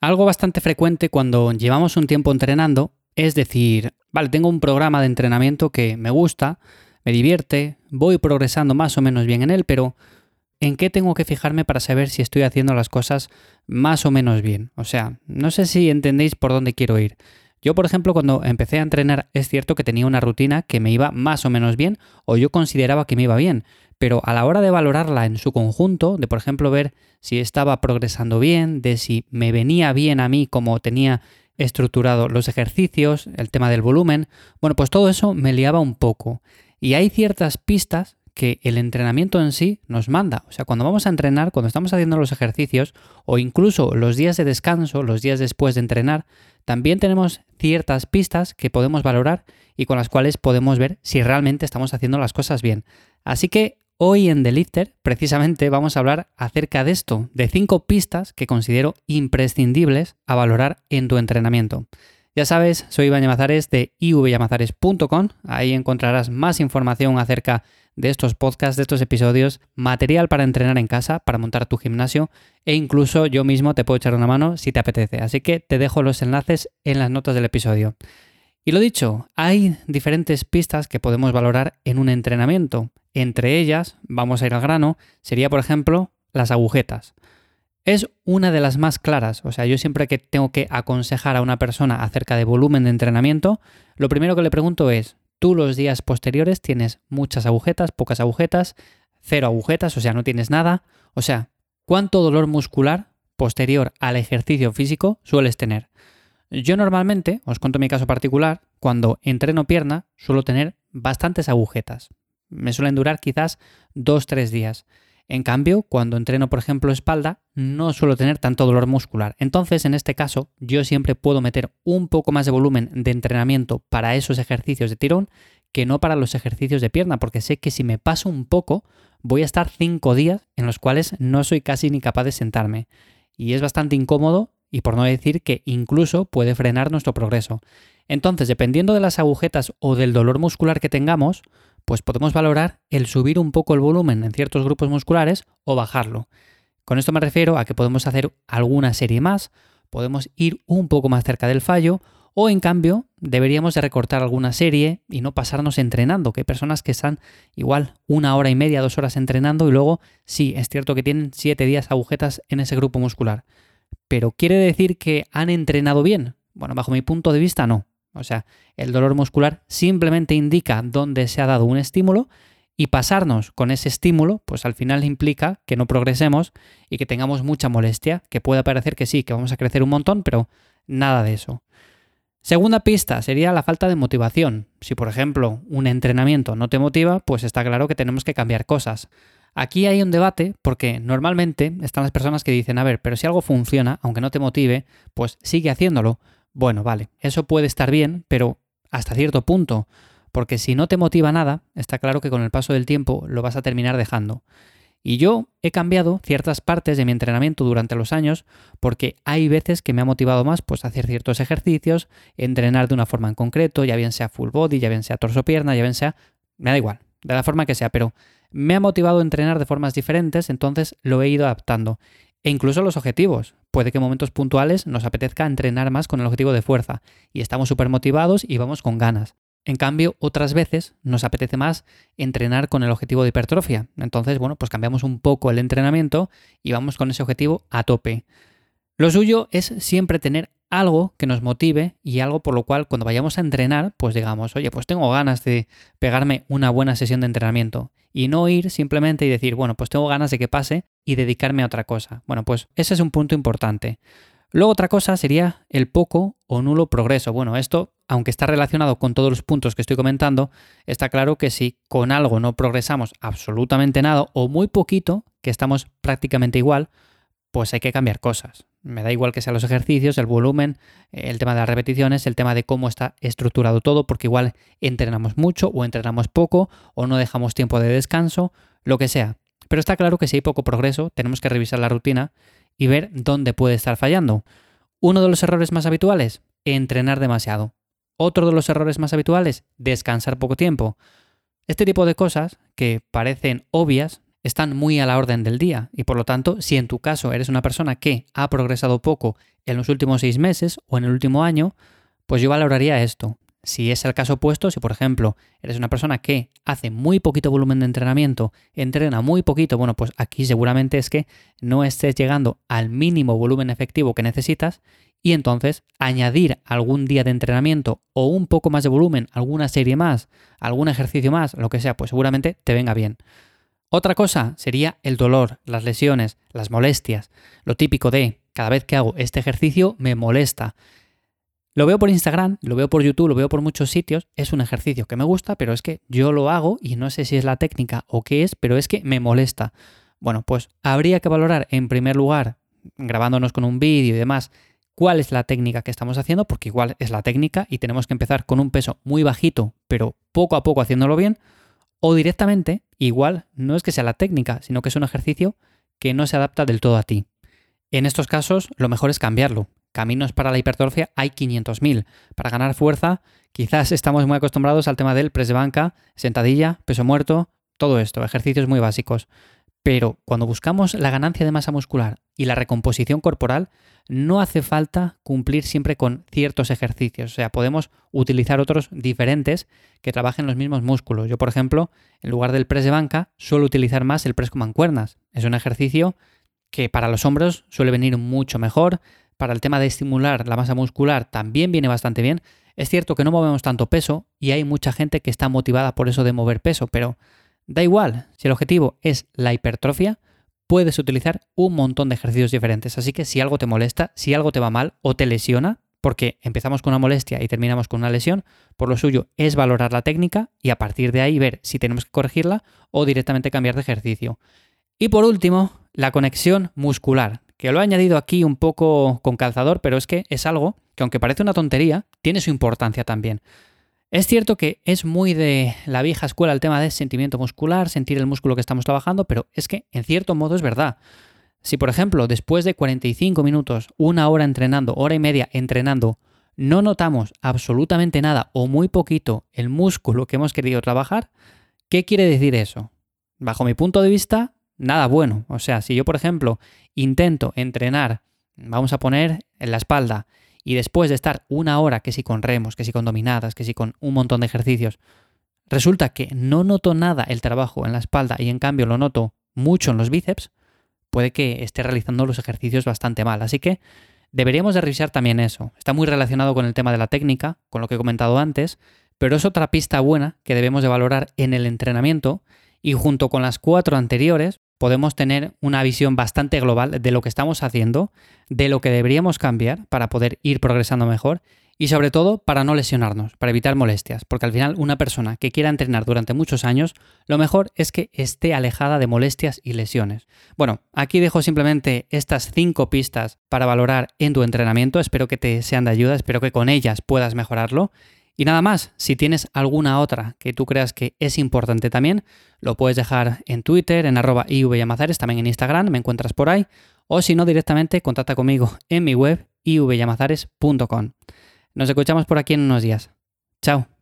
Algo bastante frecuente cuando llevamos un tiempo entrenando es decir, vale, tengo un programa de entrenamiento que me gusta, me divierte, voy progresando más o menos bien en él, pero ¿en qué tengo que fijarme para saber si estoy haciendo las cosas más o menos bien? O sea, no sé si entendéis por dónde quiero ir. Yo, por ejemplo, cuando empecé a entrenar, es cierto que tenía una rutina que me iba más o menos bien, o yo consideraba que me iba bien, pero a la hora de valorarla en su conjunto, de por ejemplo ver si estaba progresando bien, de si me venía bien a mí como tenía estructurado los ejercicios, el tema del volumen, bueno, pues todo eso me liaba un poco. Y hay ciertas pistas que el entrenamiento en sí nos manda. O sea, cuando vamos a entrenar, cuando estamos haciendo los ejercicios o incluso los días de descanso, los días después de entrenar, también tenemos ciertas pistas que podemos valorar y con las cuales podemos ver si realmente estamos haciendo las cosas bien. Así que Hoy en The Lifter, precisamente, vamos a hablar acerca de esto, de cinco pistas que considero imprescindibles a valorar en tu entrenamiento. Ya sabes, soy Iván Llamazares de ivyamazares.com. Ahí encontrarás más información acerca de estos podcasts, de estos episodios, material para entrenar en casa, para montar tu gimnasio e incluso yo mismo te puedo echar una mano si te apetece. Así que te dejo los enlaces en las notas del episodio. Y lo dicho, hay diferentes pistas que podemos valorar en un entrenamiento. Entre ellas, vamos a ir al grano, sería por ejemplo las agujetas. Es una de las más claras, o sea, yo siempre que tengo que aconsejar a una persona acerca de volumen de entrenamiento, lo primero que le pregunto es, ¿tú los días posteriores tienes muchas agujetas, pocas agujetas, cero agujetas, o sea, no tienes nada? O sea, ¿cuánto dolor muscular posterior al ejercicio físico sueles tener? Yo normalmente, os cuento mi caso particular, cuando entreno pierna suelo tener bastantes agujetas. Me suelen durar quizás 2-3 días. En cambio, cuando entreno, por ejemplo, espalda, no suelo tener tanto dolor muscular. Entonces, en este caso, yo siempre puedo meter un poco más de volumen de entrenamiento para esos ejercicios de tirón que no para los ejercicios de pierna, porque sé que si me paso un poco, voy a estar 5 días en los cuales no soy casi ni capaz de sentarme. Y es bastante incómodo y por no decir que incluso puede frenar nuestro progreso. Entonces, dependiendo de las agujetas o del dolor muscular que tengamos, pues podemos valorar el subir un poco el volumen en ciertos grupos musculares o bajarlo. Con esto me refiero a que podemos hacer alguna serie más, podemos ir un poco más cerca del fallo o en cambio deberíamos de recortar alguna serie y no pasarnos entrenando, que hay personas que están igual una hora y media, dos horas entrenando y luego sí, es cierto que tienen siete días agujetas en ese grupo muscular. Pero ¿quiere decir que han entrenado bien? Bueno, bajo mi punto de vista no. O sea, el dolor muscular simplemente indica dónde se ha dado un estímulo y pasarnos con ese estímulo, pues al final implica que no progresemos y que tengamos mucha molestia, que pueda parecer que sí, que vamos a crecer un montón, pero nada de eso. Segunda pista sería la falta de motivación. Si por ejemplo un entrenamiento no te motiva, pues está claro que tenemos que cambiar cosas. Aquí hay un debate porque normalmente están las personas que dicen, a ver, pero si algo funciona, aunque no te motive, pues sigue haciéndolo. Bueno, vale, eso puede estar bien, pero hasta cierto punto, porque si no te motiva nada, está claro que con el paso del tiempo lo vas a terminar dejando. Y yo he cambiado ciertas partes de mi entrenamiento durante los años porque hay veces que me ha motivado más pues hacer ciertos ejercicios, entrenar de una forma en concreto, ya bien sea full body, ya bien sea torso pierna, ya bien sea, me da igual, de la forma que sea, pero me ha motivado a entrenar de formas diferentes, entonces lo he ido adaptando. E incluso los objetivos. Puede que en momentos puntuales nos apetezca entrenar más con el objetivo de fuerza y estamos súper motivados y vamos con ganas. En cambio, otras veces nos apetece más entrenar con el objetivo de hipertrofia. Entonces, bueno, pues cambiamos un poco el entrenamiento y vamos con ese objetivo a tope. Lo suyo es siempre tener algo que nos motive y algo por lo cual cuando vayamos a entrenar, pues digamos, oye, pues tengo ganas de pegarme una buena sesión de entrenamiento y no ir simplemente y decir, bueno, pues tengo ganas de que pase y dedicarme a otra cosa. Bueno, pues ese es un punto importante. Luego otra cosa sería el poco o nulo progreso. Bueno, esto, aunque está relacionado con todos los puntos que estoy comentando, está claro que si con algo no progresamos absolutamente nada o muy poquito, que estamos prácticamente igual, pues hay que cambiar cosas. Me da igual que sean los ejercicios, el volumen, el tema de las repeticiones, el tema de cómo está estructurado todo, porque igual entrenamos mucho o entrenamos poco o no dejamos tiempo de descanso, lo que sea. Pero está claro que si hay poco progreso, tenemos que revisar la rutina y ver dónde puede estar fallando. Uno de los errores más habituales, entrenar demasiado. Otro de los errores más habituales, descansar poco tiempo. Este tipo de cosas, que parecen obvias, están muy a la orden del día y por lo tanto, si en tu caso eres una persona que ha progresado poco en los últimos seis meses o en el último año, pues yo valoraría esto. Si es el caso opuesto, si por ejemplo eres una persona que hace muy poquito volumen de entrenamiento, entrena muy poquito, bueno, pues aquí seguramente es que no estés llegando al mínimo volumen efectivo que necesitas y entonces añadir algún día de entrenamiento o un poco más de volumen, alguna serie más, algún ejercicio más, lo que sea, pues seguramente te venga bien. Otra cosa sería el dolor, las lesiones, las molestias, lo típico de cada vez que hago este ejercicio me molesta. Lo veo por Instagram, lo veo por YouTube, lo veo por muchos sitios. Es un ejercicio que me gusta, pero es que yo lo hago y no sé si es la técnica o qué es, pero es que me molesta. Bueno, pues habría que valorar en primer lugar, grabándonos con un vídeo y demás, cuál es la técnica que estamos haciendo, porque igual es la técnica y tenemos que empezar con un peso muy bajito, pero poco a poco haciéndolo bien, o directamente, igual no es que sea la técnica, sino que es un ejercicio que no se adapta del todo a ti. En estos casos, lo mejor es cambiarlo caminos para la hipertrofia hay 500.000. Para ganar fuerza, quizás estamos muy acostumbrados al tema del press de banca, sentadilla, peso muerto, todo esto, ejercicios muy básicos. Pero cuando buscamos la ganancia de masa muscular y la recomposición corporal, no hace falta cumplir siempre con ciertos ejercicios. O sea, podemos utilizar otros diferentes que trabajen los mismos músculos. Yo, por ejemplo, en lugar del press de banca, suelo utilizar más el press con mancuernas. Es un ejercicio que para los hombros suele venir mucho mejor, para el tema de estimular la masa muscular también viene bastante bien. Es cierto que no movemos tanto peso y hay mucha gente que está motivada por eso de mover peso, pero da igual, si el objetivo es la hipertrofia, puedes utilizar un montón de ejercicios diferentes. Así que si algo te molesta, si algo te va mal o te lesiona, porque empezamos con una molestia y terminamos con una lesión, por lo suyo es valorar la técnica y a partir de ahí ver si tenemos que corregirla o directamente cambiar de ejercicio. Y por último, la conexión muscular, que lo he añadido aquí un poco con calzador, pero es que es algo que aunque parece una tontería, tiene su importancia también. Es cierto que es muy de la vieja escuela el tema de sentimiento muscular, sentir el músculo que estamos trabajando, pero es que en cierto modo es verdad. Si por ejemplo después de 45 minutos, una hora entrenando, hora y media entrenando, no notamos absolutamente nada o muy poquito el músculo que hemos querido trabajar, ¿qué quiere decir eso? Bajo mi punto de vista, nada bueno. O sea, si yo, por ejemplo, intento entrenar, vamos a poner en la espalda, y después de estar una hora, que si con remos, que si con dominadas, que si con un montón de ejercicios, resulta que no noto nada el trabajo en la espalda y en cambio lo noto mucho en los bíceps, puede que esté realizando los ejercicios bastante mal. Así que deberíamos de revisar también eso. Está muy relacionado con el tema de la técnica, con lo que he comentado antes, pero es otra pista buena que debemos de valorar en el entrenamiento y junto con las cuatro anteriores podemos tener una visión bastante global de lo que estamos haciendo, de lo que deberíamos cambiar para poder ir progresando mejor y sobre todo para no lesionarnos, para evitar molestias, porque al final una persona que quiera entrenar durante muchos años, lo mejor es que esté alejada de molestias y lesiones. Bueno, aquí dejo simplemente estas cinco pistas para valorar en tu entrenamiento, espero que te sean de ayuda, espero que con ellas puedas mejorarlo y nada más, si tienes alguna otra que tú creas que es importante también, lo puedes dejar en Twitter, en arroba ivyamazares, también en Instagram, me encuentras por ahí, o si no, directamente contacta conmigo en mi web ivyamazares.com. Nos escuchamos por aquí en unos días. Chao.